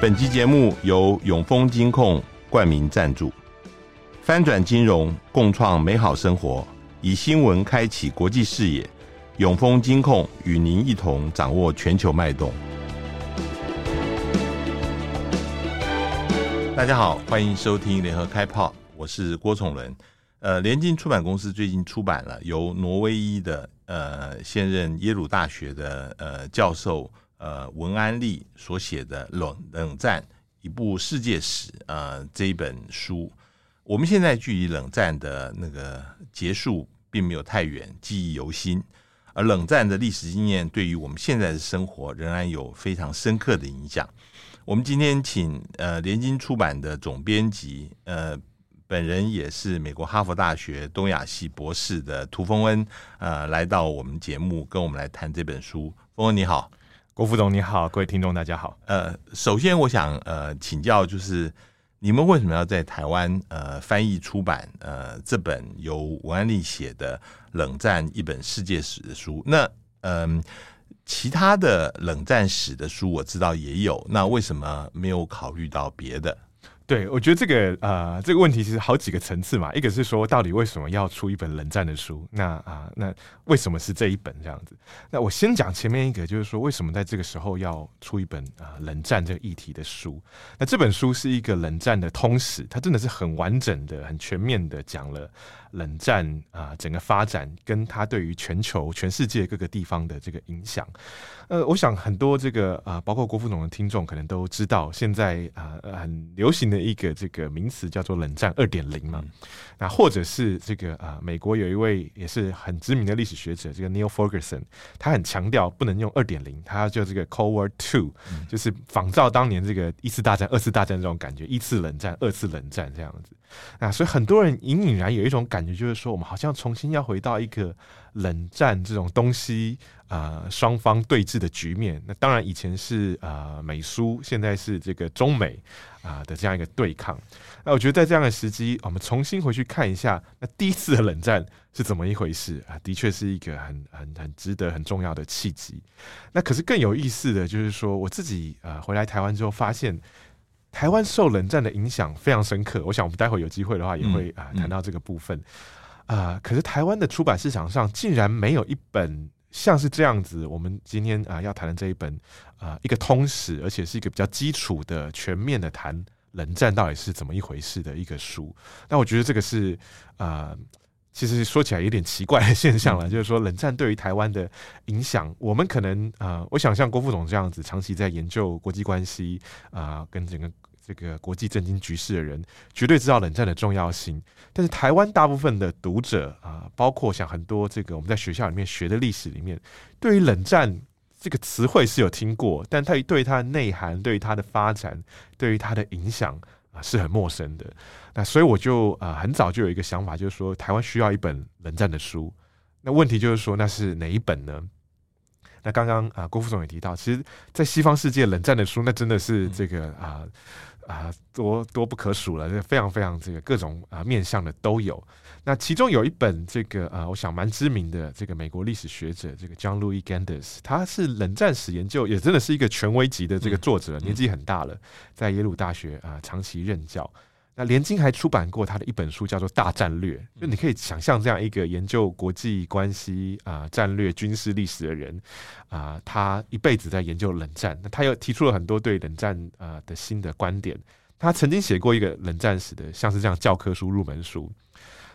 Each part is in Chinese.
本集节目由永丰金控冠名赞助，翻转金融，共创美好生活，以新闻开启国际视野。永丰金控与您一同掌握全球脉动。大家好，欢迎收听联合开炮，我是郭崇伦。呃，联经出版公司最近出版了由挪威裔的呃现任耶鲁大学的呃教授。呃，文安利所写的《冷冷战：一部世界史》呃，这一本书，我们现在距离冷战的那个结束并没有太远，记忆犹新。而冷战的历史经验对于我们现在的生活仍然有非常深刻的影响。我们今天请呃联经出版的总编辑，呃，本人也是美国哈佛大学东亚系博士的涂峰恩，呃，来到我们节目跟我们来谈这本书。峰恩你好。郭副总你好，各位听众大家好。呃，首先我想呃请教，就是你们为什么要在台湾呃翻译出版呃这本由文安利写的《冷战：一本世界史》的书？那嗯、其他的冷战史的书我知道也有，那为什么没有考虑到别的？对，我觉得这个呃，这个问题其实好几个层次嘛。一个是说，到底为什么要出一本冷战的书？那啊、那为什么是这一本这样子？那我先讲前面一个，就是说，为什么在这个时候要出一本啊、冷战这个议题的书？那这本书是一个冷战的通史，它真的是很完整的、很全面的讲了冷战啊、呃、整个发展跟它对于全球、全世界各个地方的这个影响。呃，我想很多这个啊、呃，包括郭副总的听众可能都知道，现在啊、呃、很流行的。一个这个名词叫做“冷战二点零”嘛，那或者是这个啊，美国有一位也是很知名的历史学者，这个 Neil Ferguson，他很强调不能用二点零，他要叫这个 Cold War Two，就是仿照当年这个一次大战、二次大战这种感觉，一次冷战、二次冷战这样子。啊，所以很多人隐隐然有一种感觉，就是说我们好像重新要回到一个冷战这种东西啊，双方对峙的局面。那当然以前是啊美苏，现在是这个中美啊的这样一个对抗。那我觉得在这样的时机，我们重新回去看一下，那第一次的冷战是怎么一回事啊？的确是一个很很很值得很重要的契机。那可是更有意思的就是说，我自己啊回来台湾之后发现。台湾受冷战的影响非常深刻，我想我们待会有机会的话也会啊谈到这个部分啊。可是台湾的出版市场上竟然没有一本像是这样子，我们今天啊要谈的这一本啊一个通史，而且是一个比较基础的、全面的谈冷战到底是怎么一回事的一个书。那我觉得这个是啊、呃，其实说起来有点奇怪的现象了，嗯、就是说冷战对于台湾的影响，我们可能啊、呃，我想像郭副总这样子长期在研究国际关系啊、呃，跟整个。这个国际政经局势的人绝对知道冷战的重要性，但是台湾大部分的读者啊，包括像很多这个我们在学校里面学的历史里面，对于冷战这个词汇是有听过，但他对于它的内涵、对于它的发展、对于它的影响啊是很陌生的。那所以我就啊很早就有一个想法，就是说台湾需要一本冷战的书。那问题就是说，那是哪一本呢？那刚刚啊郭副总也提到，其实，在西方世界冷战的书，那真的是这个啊。啊，多多不可数了，这非常非常这个各种啊面向的都有。那其中有一本这个呃，我想蛮知名的这个美国历史学者这个 John Louis Gander，他是冷战史研究也真的是一个权威级的这个作者，嗯、年纪很大了，在耶鲁大学啊长期任教。那连经还出版过他的一本书，叫做《大战略》，就你可以想象这样一个研究国际关系啊、战略、军事历史的人啊，他一辈子在研究冷战。那他又提出了很多对冷战啊的新的观点。他曾经写过一个冷战史的，像是这样教科书、入门书。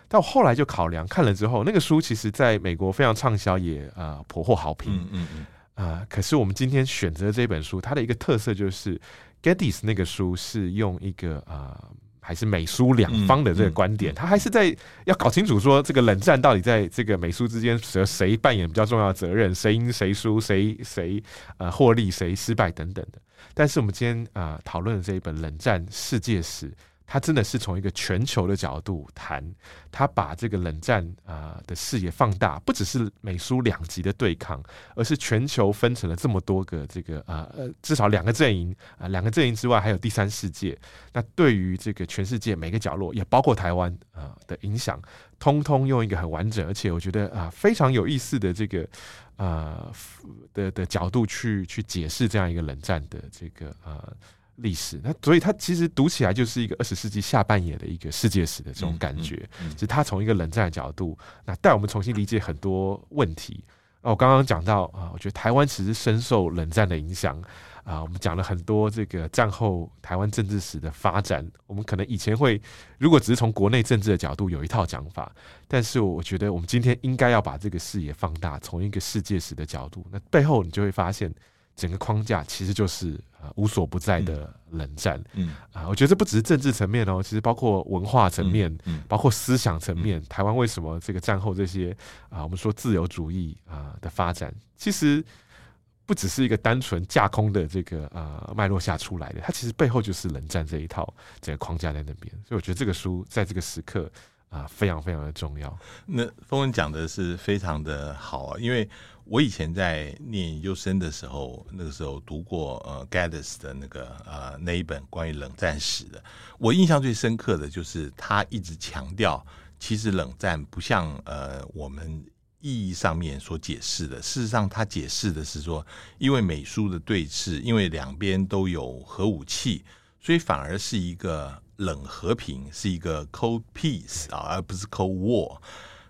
但我后来就考量看了之后，那个书其实在美国非常畅销，也啊颇获好评。嗯嗯嗯。啊，可是我们今天选择这本书，它的一个特色就是 Gaddis 那个书是用一个啊。还是美苏两方的这个观点，他还是在要搞清楚说这个冷战到底在这个美苏之间谁谁扮演比较重要的责任，谁赢谁输，谁谁呃获利，谁失败等等的。但是我们今天啊讨论的这一本冷战世界史。他真的是从一个全球的角度谈，他把这个冷战啊的视野放大，不只是美苏两极的对抗，而是全球分成了这么多个这个啊呃至少两个阵营啊，两个阵营之外还有第三世界。那对于这个全世界每个角落，也包括台湾啊的影响，通通用一个很完整，而且我觉得啊非常有意思的这个啊的的角度去去解释这样一个冷战的这个啊。历史。那所以它其实读起来就是一个二十世纪下半叶的一个世界史的这种感觉。嗯嗯嗯、是它从一个冷战的角度，那带我们重新理解很多问题。那，我刚刚讲到啊，我觉得台湾其实深受冷战的影响。啊，我们讲了很多这个战后台湾政治史的发展。我们可能以前会，如果只是从国内政治的角度有一套讲法，但是我觉得我们今天应该要把这个视野放大，从一个世界史的角度，那背后你就会发现，整个框架其实就是啊无所不在的冷战。嗯，嗯啊，我觉得这不只是政治层面哦，其实包括文化层面，包括思想层面，台湾为什么这个战后这些啊，我们说自由主义啊的发展，其实。不只是一个单纯架空的这个呃脉络下出来的，它其实背后就是冷战这一套整个框架在那边，所以我觉得这个书在这个时刻啊、非常非常的重要。那峰文讲的是非常的好啊，因为我以前在念研究生的时候，那个时候读过呃 Gaddis 的那个呃那一本关于冷战史的，我印象最深刻的就是他一直强调，其实冷战不像呃我们。意义上面所解释的，事实上，他解释的是说，因为美苏的对峙，因为两边都有核武器，所以反而是一个冷和平，是一个 cold peace 啊，而不是 cold war。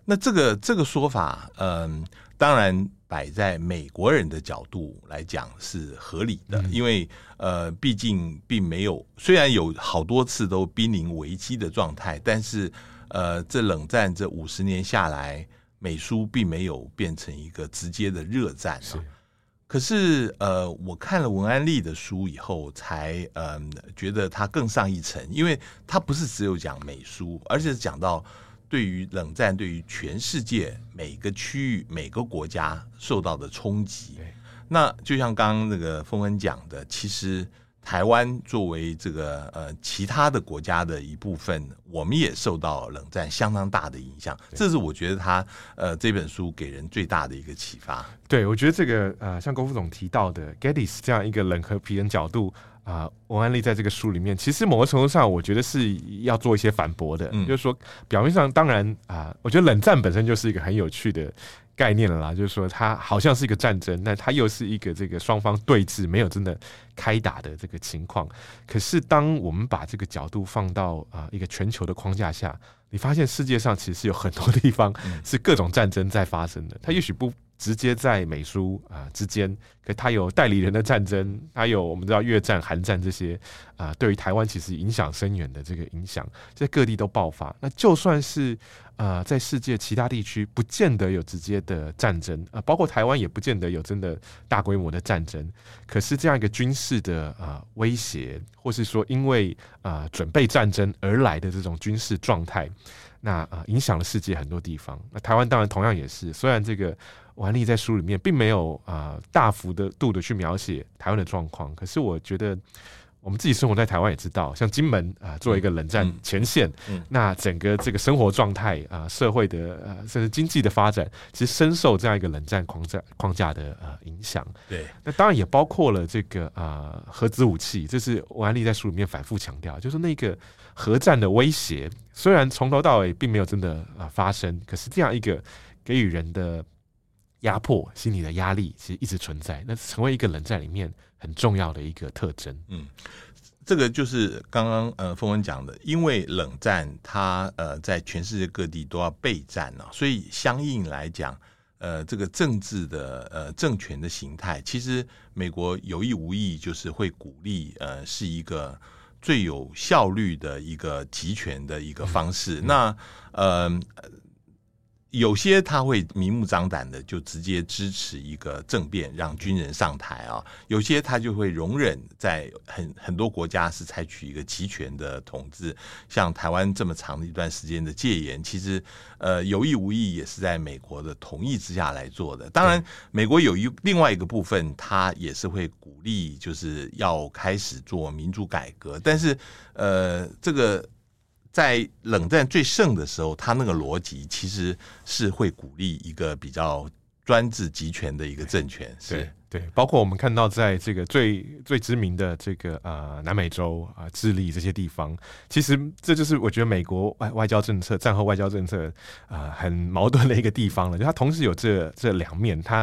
那这个这个说法，嗯，当然摆在美国人的角度来讲是合理的，因为呃，毕竟并没有，虽然有好多次都濒临危机的状态，但是呃，这冷战这五十年下来。美苏并没有变成一个直接的热战啊，是。可是呃，我看了文安利的书以后，才嗯、呃、觉得他更上一层，因为他不是只有讲美苏，而且是讲到对于冷战对于全世界每个区域每个国家受到的冲击。那就像刚刚那个峰恩讲的，其实。台湾作为这个呃其他的国家的一部分，我们也受到冷战相当大的影响。这是我觉得他呃这本书给人最大的一个启发。对，我觉得这个呃像郭副总提到的 Gaddis 这样一个冷和平的角度啊、呃，文安利在这个书里面，其实某个程度上，我觉得是要做一些反驳的。嗯、就是说，表面上当然啊、呃，我觉得冷战本身就是一个很有趣的。概念了啦，就是说它好像是一个战争，但它又是一个这个双方对峙，没有真的开打的这个情况。可是当我们把这个角度放到啊一个全球的框架下，你发现世界上其实是有很多地方是各种战争在发生的。它也许不直接在美苏啊之间，可它有代理人的战争，它有我们知道越战、韩战这些啊，对于台湾其实影响深远的这个影响，在各地都爆发。那就算是。呃，在世界其他地区不见得有直接的战争，呃，包括台湾也不见得有真的大规模的战争。可是这样一个军事的呃威胁，或是说因为呃准备战争而来的这种军事状态，那啊、影响了世界很多地方。那台湾当然同样也是，虽然这个文安利在书里面并没有啊、呃、大幅的度的去描写台湾的状况，可是我觉得。我们自己生活在台湾也知道，像金门啊，作为一个冷战前线，嗯嗯嗯、那整个这个生活状态啊，社会的呃，甚至经济的发展，其实深受这样一个冷战框架框架的呃影响。对，那当然也包括了这个啊核子武器，这是王安利在书里面反复强调，就是那个核战的威胁，虽然从头到尾并没有真的啊发生，可是这样一个给予人的压迫、心理的压力，其实一直存在，那成为一个人在里面。很重要的一个特征，嗯，这个就是刚刚呃峰文讲的，因为冷战它呃在全世界各地都要备战啊，所以相应来讲，呃这个政治的呃政权的形态，其实美国有意无意就是会鼓励呃是一个最有效率的一个集权的一个方式，嗯、那呃。有些他会明目张胆的就直接支持一个政变，让军人上台啊。有些他就会容忍，在很很多国家是采取一个集权的统治，像台湾这么长的一段时间的戒严，其实呃有意无意也是在美国的同意之下来做的。当然，美国有一另外一个部分，他也是会鼓励，就是要开始做民主改革，但是呃这个。在冷战最盛的时候，他那个逻辑其实是会鼓励一个比较专制集权的一个政权，是对，对，包括我们看到在这个最最知名的这个呃南美洲啊、呃、智利这些地方，其实这就是我觉得美国外外交政策战后外交政策啊、呃、很矛盾的一个地方了，就它同时有这这两面，它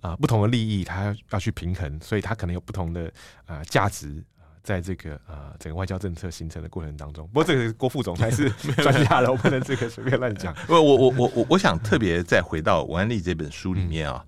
啊、呃、不同的利益它要去平衡，所以它可能有不同的啊价值。在这个呃整个外交政策形成的过程当中。不过这个郭副总还是 专家了，我不能这个随便乱讲。我我我我我想特别再回到文安利这本书里面啊，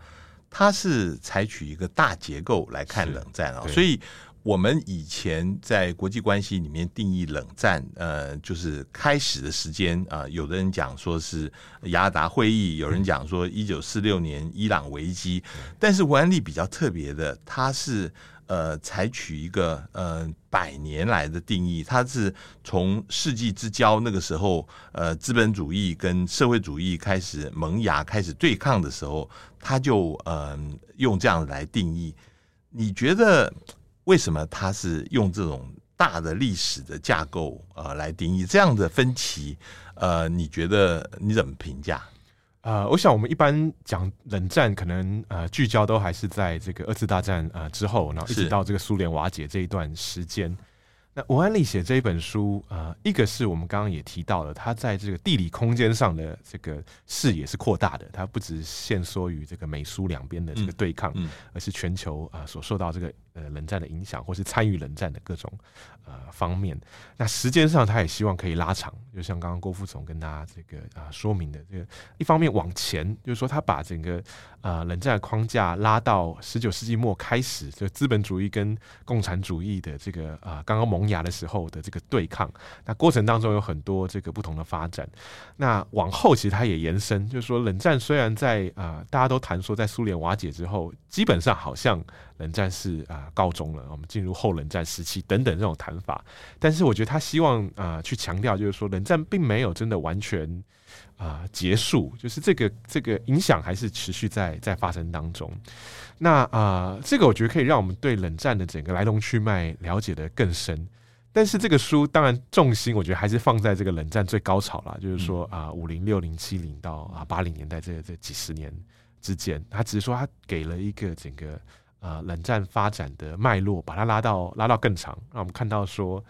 它是采取一个大结构来看冷战啊，所以。我们以前在国际关系里面定义冷战，呃，就是开始的时间啊、有的人讲说是雅尔达会议，有人讲说一九四六年伊朗危机。但是文安利比较特别的，它是呃采取一个呃百年来的定义，它是从世纪之交那个时候，呃，资本主义跟社会主义开始萌芽、开始对抗的时候，他就呃用这样来定义。你觉得？为什么他是用这种大的历史的架构呃来定义这样的分歧？呃，你觉得你怎么评价？呃，我想我们一般讲冷战，可能呃聚焦都还是在这个二次大战呃之后，然后一直到这个苏联瓦解这一段时间。那文安利写这一本书，呃，一个是我们刚刚也提到了，他在这个地理空间上的这个视野是扩大的，它不只限缩于这个美苏两边的这个对抗，嗯嗯、而是全球啊、呃、所受到这个呃冷战的影响，或是参与冷战的各种呃方面。那时间上，他也希望可以拉长，就像刚刚郭副总跟大家这个啊、说明的，这个一方面往前，就是说他把整个、呃、冷战的框架拉到十九世纪末开始，就资本主义跟共产主义的这个啊刚刚萌。芽的时候的这个对抗，那过程当中有很多这个不同的发展。那往后其实它也延伸，就是说冷战虽然在啊、大家都谈说在苏联瓦解之后，基本上好像冷战是啊、呃、告终了，我们进入后冷战时期等等这种谈法。但是我觉得他希望啊、呃、去强调，就是说冷战并没有真的完全啊、呃、结束，就是这个这个影响还是持续在在发生当中。那啊、呃，这个我觉得可以让我们对冷战的整个来龙去脉了解的更深。但是这个书当然重心，我觉得还是放在这个冷战最高潮了，就是说啊，五零、六零、七零到啊八零年代这这几十年之间，他只是说他给了一个整个呃冷战发展的脉络，把它拉到拉到更长，让我们看到说，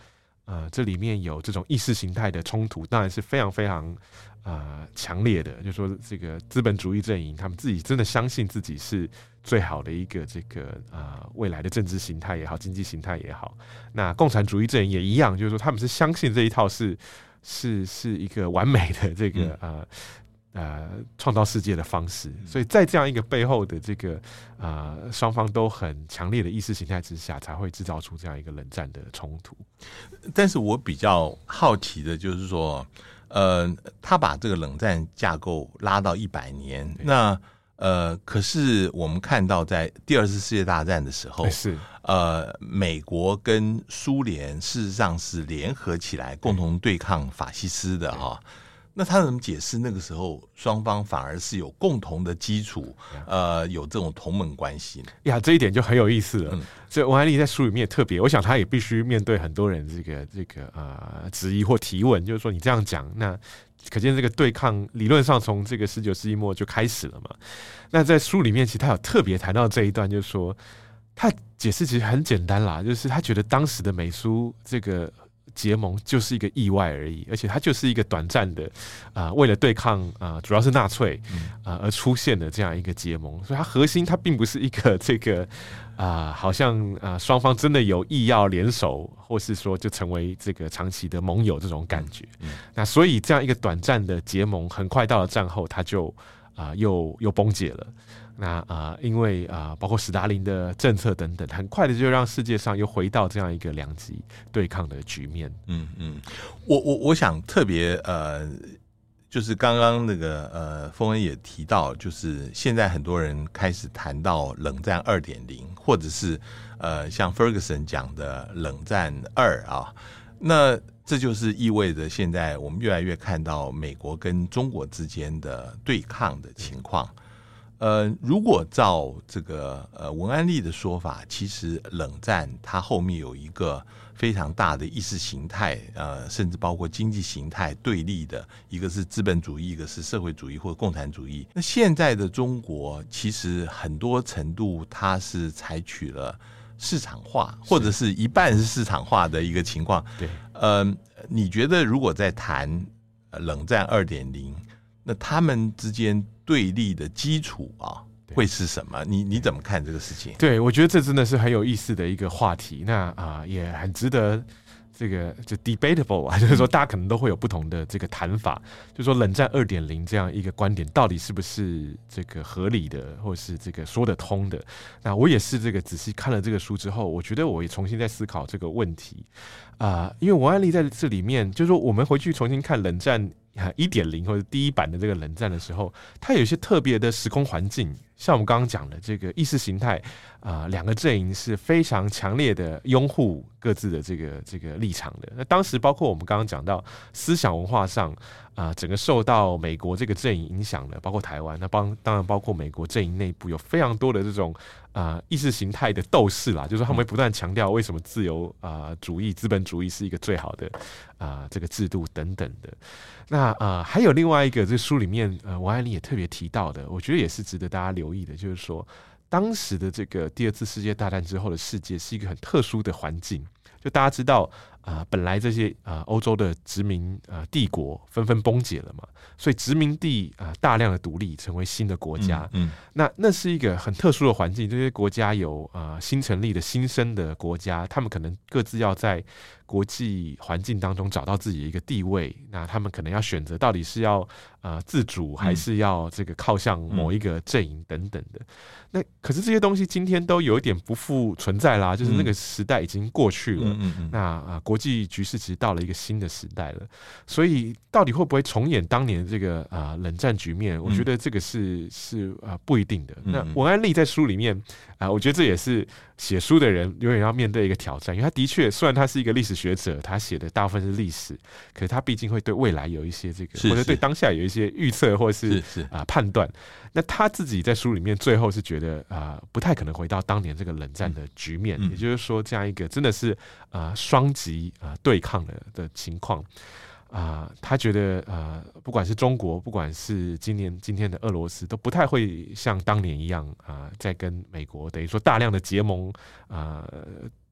呃，这里面有这种意识形态的冲突，当然是非常非常。呃，强烈的，就是说这个资本主义阵营，他们自己真的相信自己是最好的一个这个呃未来的政治形态也好，经济形态也好。那共产主义阵营也一样，就是说他们是相信这一套是是是一个完美的这个、嗯、呃呃创造世界的方式。所以在这样一个背后的这个呃双方都很强烈的意识形态之下，才会制造出这样一个冷战的冲突。但是我比较好奇的就是说。呃，他把这个冷战架构拉到一百年，那呃，可是我们看到在第二次世界大战的时候，是呃，美国跟苏联事实上是联合起来共同对抗法西斯的哈。那他怎么解释那个时候双方反而是有共同的基础，呃，有这种同盟关系呢？呀，这一点就很有意思了。所以王安利在书里面也特别，我想他也必须面对很多人这个这个呃质疑或提问，就是说你这样讲，那可见这个对抗理论上从这个十九世纪末就开始了嘛？那在书里面其实他有特别谈到这一段，就是说他解释其实很简单啦，就是他觉得当时的美苏这个。结盟就是一个意外而已，而且它就是一个短暂的，啊、呃，为了对抗啊、呃，主要是纳粹啊、呃、而出现的这样一个结盟，所以它核心它并不是一个这个啊、呃，好像啊双方真的有意要联手，或是说就成为这个长期的盟友这种感觉。那所以这样一个短暂的结盟，很快到了战后，它就啊、呃、又又崩解了。那啊、因为啊、包括史达林的政策等等，很快的就让世界上又回到这样一个两极对抗的局面。嗯嗯，我我我想特别呃，就是刚刚那个呃，丰恩也提到，就是现在很多人开始谈到冷战二点零，或者是呃，像 Ferguson 讲的冷战二啊，那这就是意味着现在我们越来越看到美国跟中国之间的对抗的情况。呃，如果照这个呃文安利的说法，其实冷战它后面有一个非常大的意识形态，呃，甚至包括经济形态对立的，一个是资本主义，一个是社会主义或者共产主义。那现在的中国其实很多程度它是采取了市场化，或者是一半是市场化的一个情况。对，呃，你觉得如果在谈冷战二点零，那他们之间？对立的基础啊，会是什么？你你怎么看这个事情？对，我觉得这真的是很有意思的一个话题。那啊、呃，也很值得。这个就 debatable 啊，就是说大家可能都会有不同的这个谈法，就是说冷战二点零这样一个观点到底是不是这个合理的，或是这个说得通的？那我也是这个仔细看了这个书之后，我觉得我也重新在思考这个问题啊、呃，因为王安利在这里面，就是说我们回去重新看冷战一点零或者第一版的这个冷战的时候，它有一些特别的时空环境。像我们刚刚讲的这个意识形态啊，两个阵营是非常强烈的拥护各自的这个这个立场的。那当时包括我们刚刚讲到思想文化上啊，整个受到美国这个阵营影响的，包括台湾，那帮当然包括美国阵营内部有非常多的这种啊意识形态的斗士啦，就是他们会不断强调为什么自由啊主义、资本主义是一个最好的啊这个制度等等的。那啊还有另外一个，这书里面呃王安妮也特别提到的，我觉得也是值得大家留。留意的就是说，当时的这个第二次世界大战之后的世界是一个很特殊的环境。就大家知道啊、呃，本来这些啊欧洲的殖民啊帝国纷纷崩解了嘛，所以殖民地啊大量的独立，成为新的国家。嗯，嗯那那是一个很特殊的环境。这些国家有啊新成立的新生的国家，他们可能各自要在国际环境当中找到自己的一个地位。那他们可能要选择到底是要啊自主，还是要这个靠向某一个阵营等等的。那可是这些东西今天都有一点不复存在啦，就是那个时代已经过去了。嗯嗯嗯那啊，国际局势其实到了一个新的时代了，所以到底会不会重演当年这个啊冷战局面？我觉得这个是是啊不一定的。那文安利在书里面啊，我觉得这也是写书的人永远要面对一个挑战，因为他的确虽然他是一个历史学者，他写的大部分是历史，可是他毕竟会对未来有一些这个，或者对当下有一些预测，或者是啊判断。那他自己在书里面最后是觉得啊，不太可能回到当年这个冷战的局面，也就是说，这样一个真的是啊双极啊对抗的的情况啊，他觉得啊，不管是中国，不管是今年今天的俄罗斯，都不太会像当年一样啊，在跟美国等于说大量的结盟啊。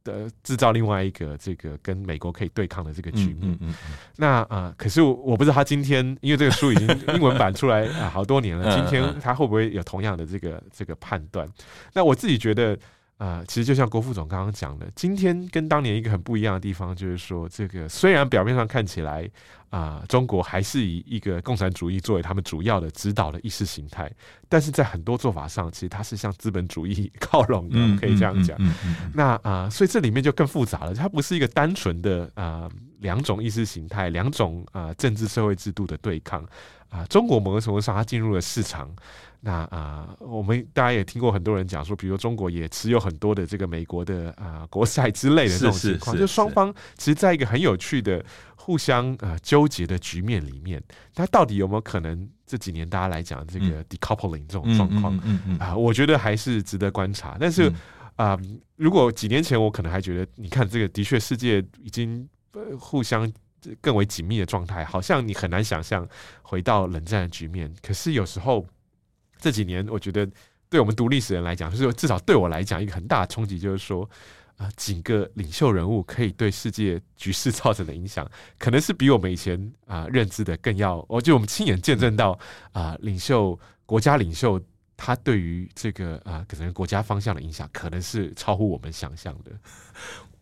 的制造另外一个这个跟美国可以对抗的这个局面，嗯嗯嗯、那啊、呃，可是我我不知道他今天，因为这个书已经英文版出来 啊好多年了，今天他会不会有同样的这个这个判断？那我自己觉得。啊、呃，其实就像郭副总刚刚讲的，今天跟当年一个很不一样的地方，就是说，这个虽然表面上看起来啊、呃，中国还是以一个共产主义作为他们主要的指导的意识形态，但是在很多做法上，其实它是向资本主义 靠拢的，可以这样讲。那啊、呃，所以这里面就更复杂了，它不是一个单纯的啊两种意识形态、两种啊、呃、政治社会制度的对抗啊、呃。中国某个程度上，它进入了市场。那啊、呃，我们大家也听过很多人讲说，比如中国也持有很多的这个美国的啊、呃、国债之类的这种情况，就双方其实在一个很有趣的互相啊、呃、纠结的局面里面，它到底有没有可能这几年大家来讲这个 decoupling 这种状况？嗯嗯嗯啊、呃，我觉得还是值得观察。但是啊、呃，如果几年前我可能还觉得，你看这个的确世界已经互相更为紧密的状态，好像你很难想象回到冷战的局面。可是有时候。这几年，我觉得对我们读历史人来讲，就是至少对我来讲，一个很大的冲击，就是说，啊，几个领袖人物可以对世界局势造成的影响，可能是比我们以前啊认知的更要。我就我们亲眼见证到啊，领袖国家领袖他对于这个啊可能国家方向的影响，可能是超乎我们想象的。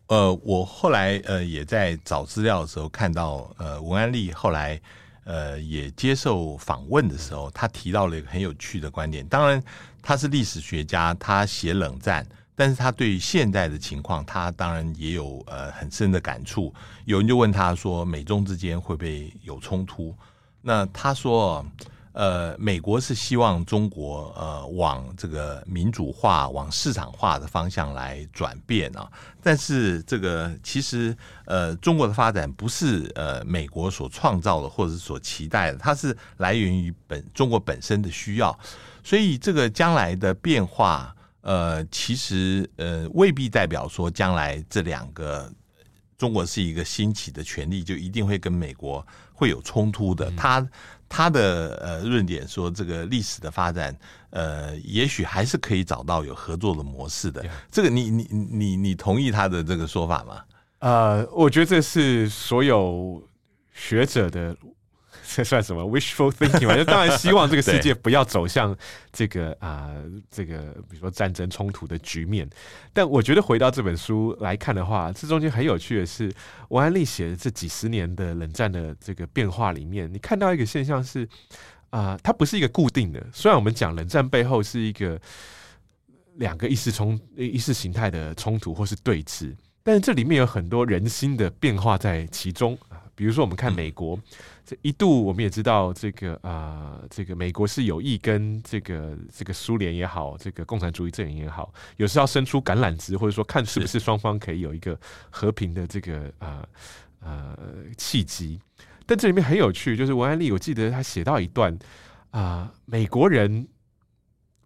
呃，我后来呃也在找资料的时候看到，呃，文安利后来。呃，也接受访问的时候，他提到了一个很有趣的观点。当然，他是历史学家，他写冷战，但是他对于现在的情况，他当然也有呃很深的感触。有人就问他说，美中之间会不会有冲突？那他说。呃，美国是希望中国呃往这个民主化、往市场化的方向来转变啊。但是这个其实呃，中国的发展不是呃美国所创造的或者是所期待的，它是来源于本中国本身的需要。所以这个将来的变化，呃，其实呃未必代表说将来这两个中国是一个兴起的权力，就一定会跟美国会有冲突的。它。他的呃论点说，这个历史的发展，呃，也许还是可以找到有合作的模式的。这个你你你你同意他的这个说法吗？呃，我觉得这是所有学者的这算什么 wishful thinking 嘛？就当然希望这个世界不要走向这个啊、呃，这个比如说战争冲突的局面。但我觉得回到这本书来看的话，这中间很有趣的是，王安利写的这几十年的冷战的这个变化里面，你看到一个现象是啊、呃，它不是一个固定的。虽然我们讲冷战背后是一个两个意识冲意识形态的冲突或是对峙，但是这里面有很多人心的变化在其中啊。比如说，我们看美国。这一度，我们也知道这个啊、呃，这个美国是有意跟这个这个苏联也好，这个共产主义阵营也好，有时要伸出橄榄枝，或者说看是不是双方可以有一个和平的这个啊呃，呃契机。但这里面很有趣，就是文安利，我记得他写到一段啊、呃，美国人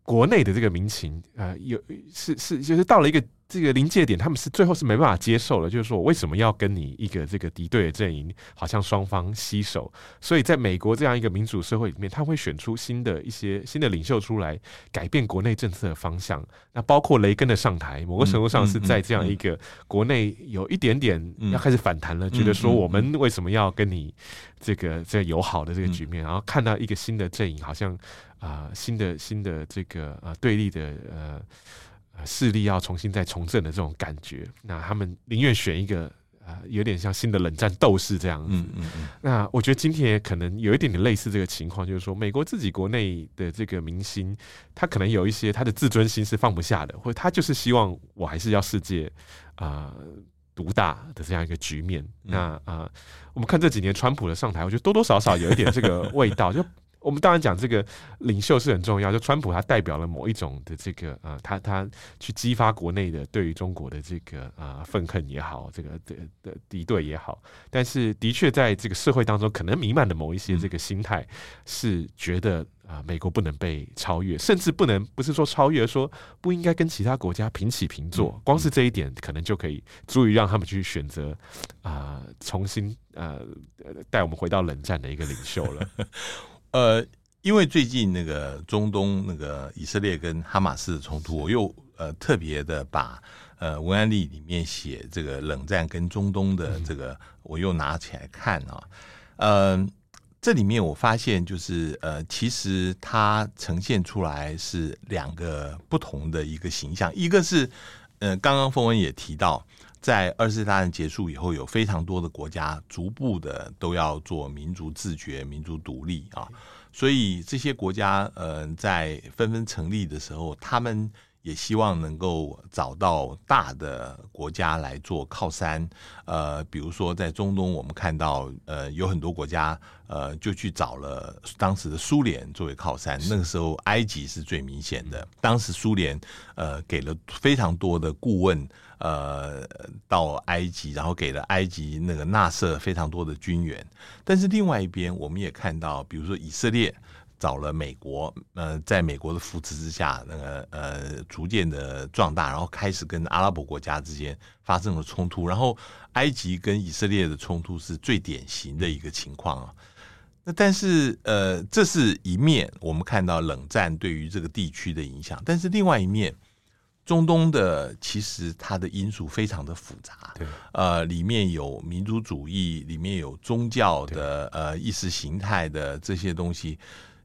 国内的这个民情啊、呃，有是是就是到了一个。这个临界点，他们是最后是没办法接受了，就是说我为什么要跟你一个这个敌对的阵营，好像双方携手？所以在美国这样一个民主社会里面，他会选出新的一些新的领袖出来，改变国内政策的方向。那包括雷根的上台，某个程度上是在这样一个国内有一点点要开始反弹了，觉得说我们为什么要跟你这个这个友好的这个局面，然后看到一个新的阵营，好像啊、呃、新的新的这个呃对立的呃。势力要重新再重振的这种感觉，那他们宁愿选一个啊、呃，有点像新的冷战斗士这样子。嗯嗯嗯。那我觉得今天也可能有一点点类似这个情况，就是说美国自己国内的这个明星，他可能有一些他的自尊心是放不下的，或者他就是希望我还是要世界啊独大的这样一个局面。嗯、那啊、呃，我们看这几年川普的上台，我觉得多多少少有一点这个味道，就。我们当然讲这个领袖是很重要，就川普他代表了某一种的这个啊，他他去激发国内的对于中国的这个啊愤恨也好，这个的的敌对也好，但是的确在这个社会当中，可能弥漫的某一些这个心态是觉得啊，美国不能被超越，甚至不能不是说超越，说不应该跟其他国家平起平坐，光是这一点可能就可以足以让他们去选择啊，重新呃带我们回到冷战的一个领袖了。呃，因为最近那个中东那个以色列跟哈马斯的冲突，我又呃特别的把呃文案例里面写这个冷战跟中东的这个，我又拿起来看啊，呃，这里面我发现就是呃，其实它呈现出来是两个不同的一个形象，一个是呃，刚刚凤文也提到。在二次大战结束以后，有非常多的国家逐步的都要做民族自觉、民族独立啊，所以这些国家呃在纷纷成立的时候，他们也希望能够找到大的国家来做靠山。呃，比如说在中东，我们看到呃有很多国家呃就去找了当时的苏联作为靠山。那个时候，埃及是最明显的。当时苏联呃给了非常多的顾问。呃，到埃及，然后给了埃及那个纳瑟非常多的军援，但是另外一边，我们也看到，比如说以色列找了美国，呃，在美国的扶持之下，那个呃，逐渐的壮大，然后开始跟阿拉伯国家之间发生了冲突，然后埃及跟以色列的冲突是最典型的一个情况啊。那但是呃，这是一面，我们看到冷战对于这个地区的影响，但是另外一面。中东的其实它的因素非常的复杂，对，呃，里面有民族主义，里面有宗教的，呃，意识形态的这些东西。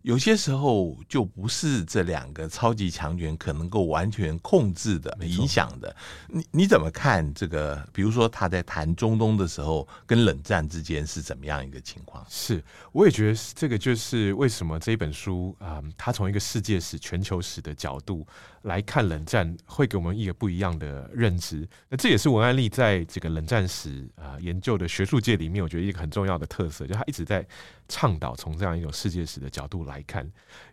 有些时候就不是这两个超级强权可能够完全控制的、影响的。你你怎么看这个？比如说他在谈中东的时候，跟冷战之间是怎么样一个情况？是，我也觉得这个就是为什么这一本书啊，他、呃、从一个世界史、全球史的角度来看冷战，会给我们一个不一样的认知。那这也是文安利在这个冷战史啊、呃、研究的学术界里面，我觉得一个很重要的特色，就他一直在。倡导从这样一种世界史的角度来看，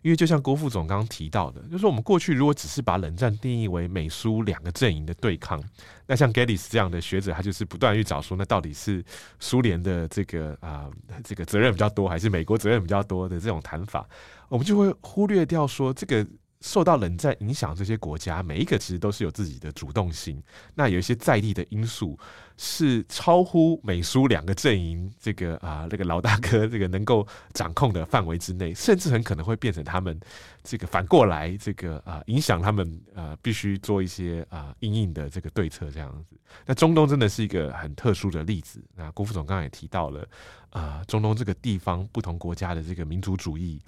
因为就像郭副总刚刚提到的，就是我们过去如果只是把冷战定义为美苏两个阵营的对抗，那像 Gaddis 这样的学者，他就是不断去找说，那到底是苏联的这个啊、这个责任比较多，还是美国责任比较多的这种谈法，我们就会忽略掉说，这个受到冷战影响，这些国家每一个其实都是有自己的主动性。那有一些在地的因素是超乎美苏两个阵营这个啊那个老大哥这个能够掌控的范围之内，甚至很可能会变成他们这个反过来这个啊影响他们啊必须做一些啊硬硬的这个对策这样子。那中东真的是一个很特殊的例子。那郭副总刚刚也提到了啊中东这个地方不同国家的这个民族主义。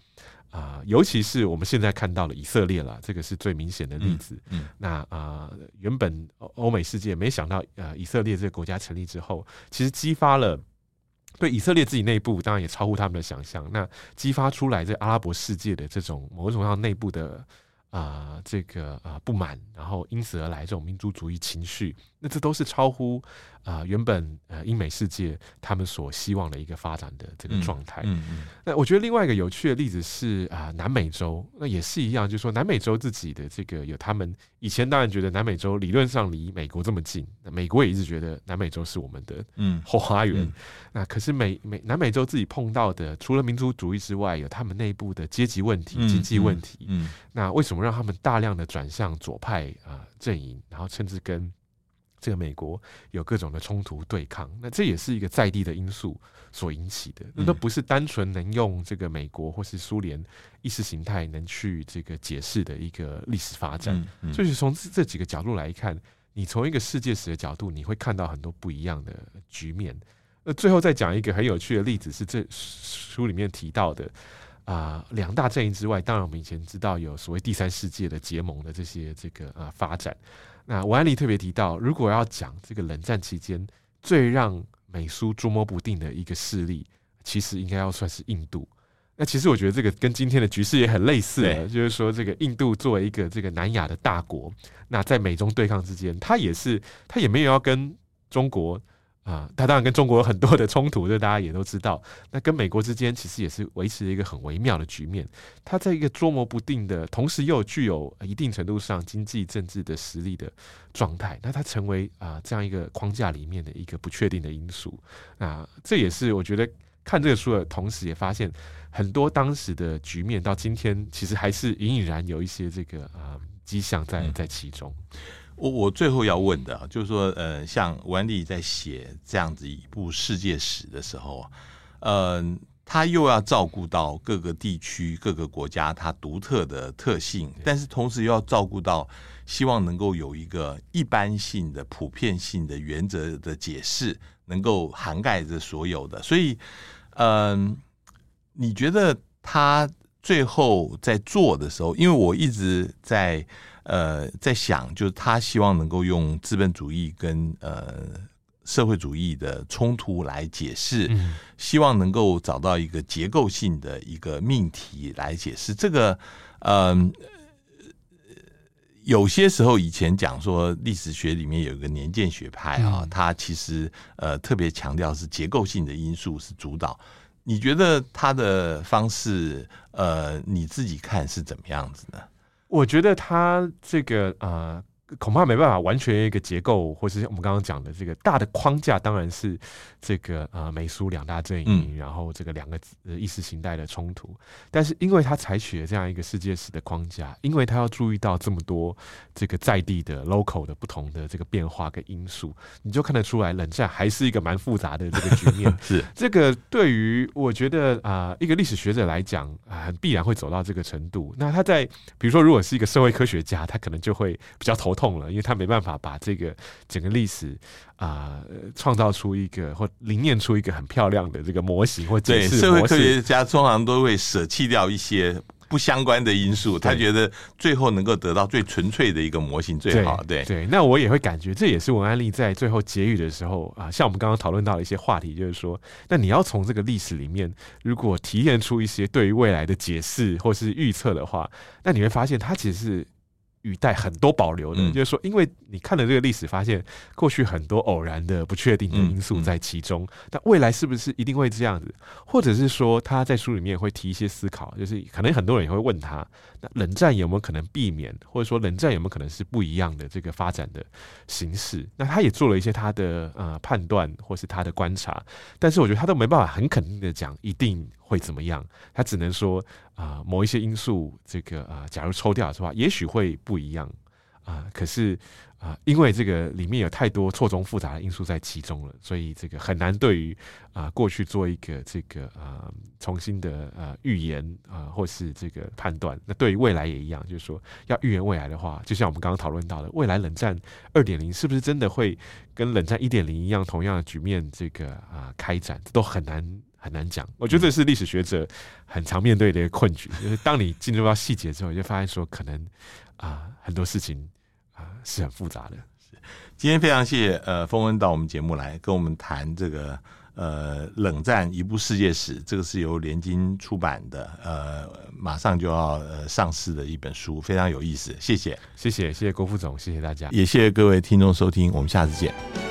啊、呃，尤其是我们现在看到了以色列了，这个是最明显的例子。嗯，嗯那啊、呃，原本欧美世界没想到，呃，以色列这个国国家成立之后，其实激发了对以色列自己内部，当然也超乎他们的想象。那激发出来这阿拉伯世界的这种某种上内部的。啊、这个啊、不满，然后因此而来这种民族主义情绪，那这都是超乎啊、呃、原本呃英美世界他们所希望的一个发展的这个状态。嗯，嗯，嗯那我觉得另外一个有趣的例子是啊、呃、南美洲，那也是一样，就是说南美洲自己的这个有他们以前当然觉得南美洲理论上离美国这么近，那美国也一直觉得南美洲是我们的嗯后 花园。那可是美美南美洲自己碰到的，除了民族主义之外，有他们内部的阶级问题、经济问题。那为什么？让他们大量的转向左派啊阵营，然后甚至跟这个美国有各种的冲突对抗，那这也是一个在地的因素所引起的，那都不是单纯能用这个美国或是苏联意识形态能去这个解释的一个历史发展。就是从这几个角度来看，你从一个世界史的角度，你会看到很多不一样的局面。那最后再讲一个很有趣的例子，是这书里面提到的。啊，两大阵营之外，当然我们以前知道有所谓第三世界的结盟的这些这个啊发展。那文安利特别提到，如果要讲这个冷战期间最让美苏捉摸不定的一个势力，其实应该要算是印度。那其实我觉得这个跟今天的局势也很类似，对就是说这个印度作为一个这个南亚的大国，那在美中对抗之间，它也是它也没有要跟中国。啊，他当然跟中国有很多的冲突，这大家也都知道。那跟美国之间其实也是维持一个很微妙的局面。他在一个捉摸不定的同时，又具有一定程度上经济政治的实力的状态。那他成为啊这样一个框架里面的一个不确定的因素。啊，这也是我觉得看这个书的同时，也发现很多当时的局面到今天，其实还是隐隐然有一些这个啊迹象在在其中。我我最后要问的，就是说，呃，像吴安丽在写这样子一部世界史的时候，呃，他又要照顾到各个地区、各个国家它独特的特性，但是同时又要照顾到，希望能够有一个一般性的、普遍性的原则的解释，能够涵盖着所有的。所以，嗯、呃，你觉得他最后在做的时候，因为我一直在。呃，在想，就是他希望能够用资本主义跟呃社会主义的冲突来解释，嗯、希望能够找到一个结构性的一个命题来解释这个。嗯、呃，有些时候以前讲说历史学里面有一个年鉴学派啊，他、嗯、其实呃特别强调是结构性的因素是主导。你觉得他的方式，呃，你自己看是怎么样子呢？我觉得他这个啊。恐怕没办法完全一个结构，或是我们刚刚讲的这个大的框架，当然是这个呃美苏两大阵营，嗯、然后这个两个意识形态的冲突。但是因为他采取了这样一个世界史的框架，因为他要注意到这么多这个在地的 local 的不同的这个变化跟因素，你就看得出来，冷战还是一个蛮复杂的这个局面。是这个对于我觉得啊、呃，一个历史学者来讲啊、呃，必然会走到这个程度。那他在比如说，如果是一个社会科学家，他可能就会比较头痛。痛了，因为他没办法把这个整个历史啊创造出一个或凝练出一个很漂亮的这个模型或解释。对，社会科学家通常都会舍弃掉一些不相关的因素，他觉得最后能够得到最纯粹的一个模型最好。对对，那我也会感觉这也是文安利在最后结语的时候啊，像我们刚刚讨论到的一些话题，就是说，那你要从这个历史里面，如果提炼出一些对于未来的解释或是预测的话，那你会发现它其实是。语带很多保留的，就是说，因为你看了这个历史，发现过去很多偶然的、不确定的因素在其中。但未来是不是一定会这样子？或者是说，他在书里面会提一些思考，就是可能很多人也会问他：那冷战有没有可能避免？或者说，冷战有没有可能是不一样的这个发展的形式？那他也做了一些他的呃判断，或是他的观察。但是我觉得他都没办法很肯定的讲一定。会怎么样，他只能说啊、某一些因素，这个啊、假如抽掉的话，也许会不一样啊、可是啊、因为这个里面有太多错综复杂的因素在其中了，所以这个很难对于啊、过去做一个这个啊、重新的呃预言啊、或是这个判断。那对于未来也一样，就是说要预言未来的话，就像我们刚刚讨论到的，未来冷战二点零是不是真的会跟冷战一点零一样，同样的局面这个啊、开展，都很难。很难讲，我觉得这是历史学者很常面对的一个困局，就是当你进入到细节之后，你就发现说，可能啊、呃、很多事情啊、呃、是很复杂的。是，今天非常谢谢呃峰恩到我们节目来跟我们谈这个呃冷战一部世界史，这个是由联经出版的，呃马上就要呃上市的一本书，非常有意思。谢谢，谢谢，谢谢郭副总，谢谢大家，也谢谢各位听众收听，我们下次见。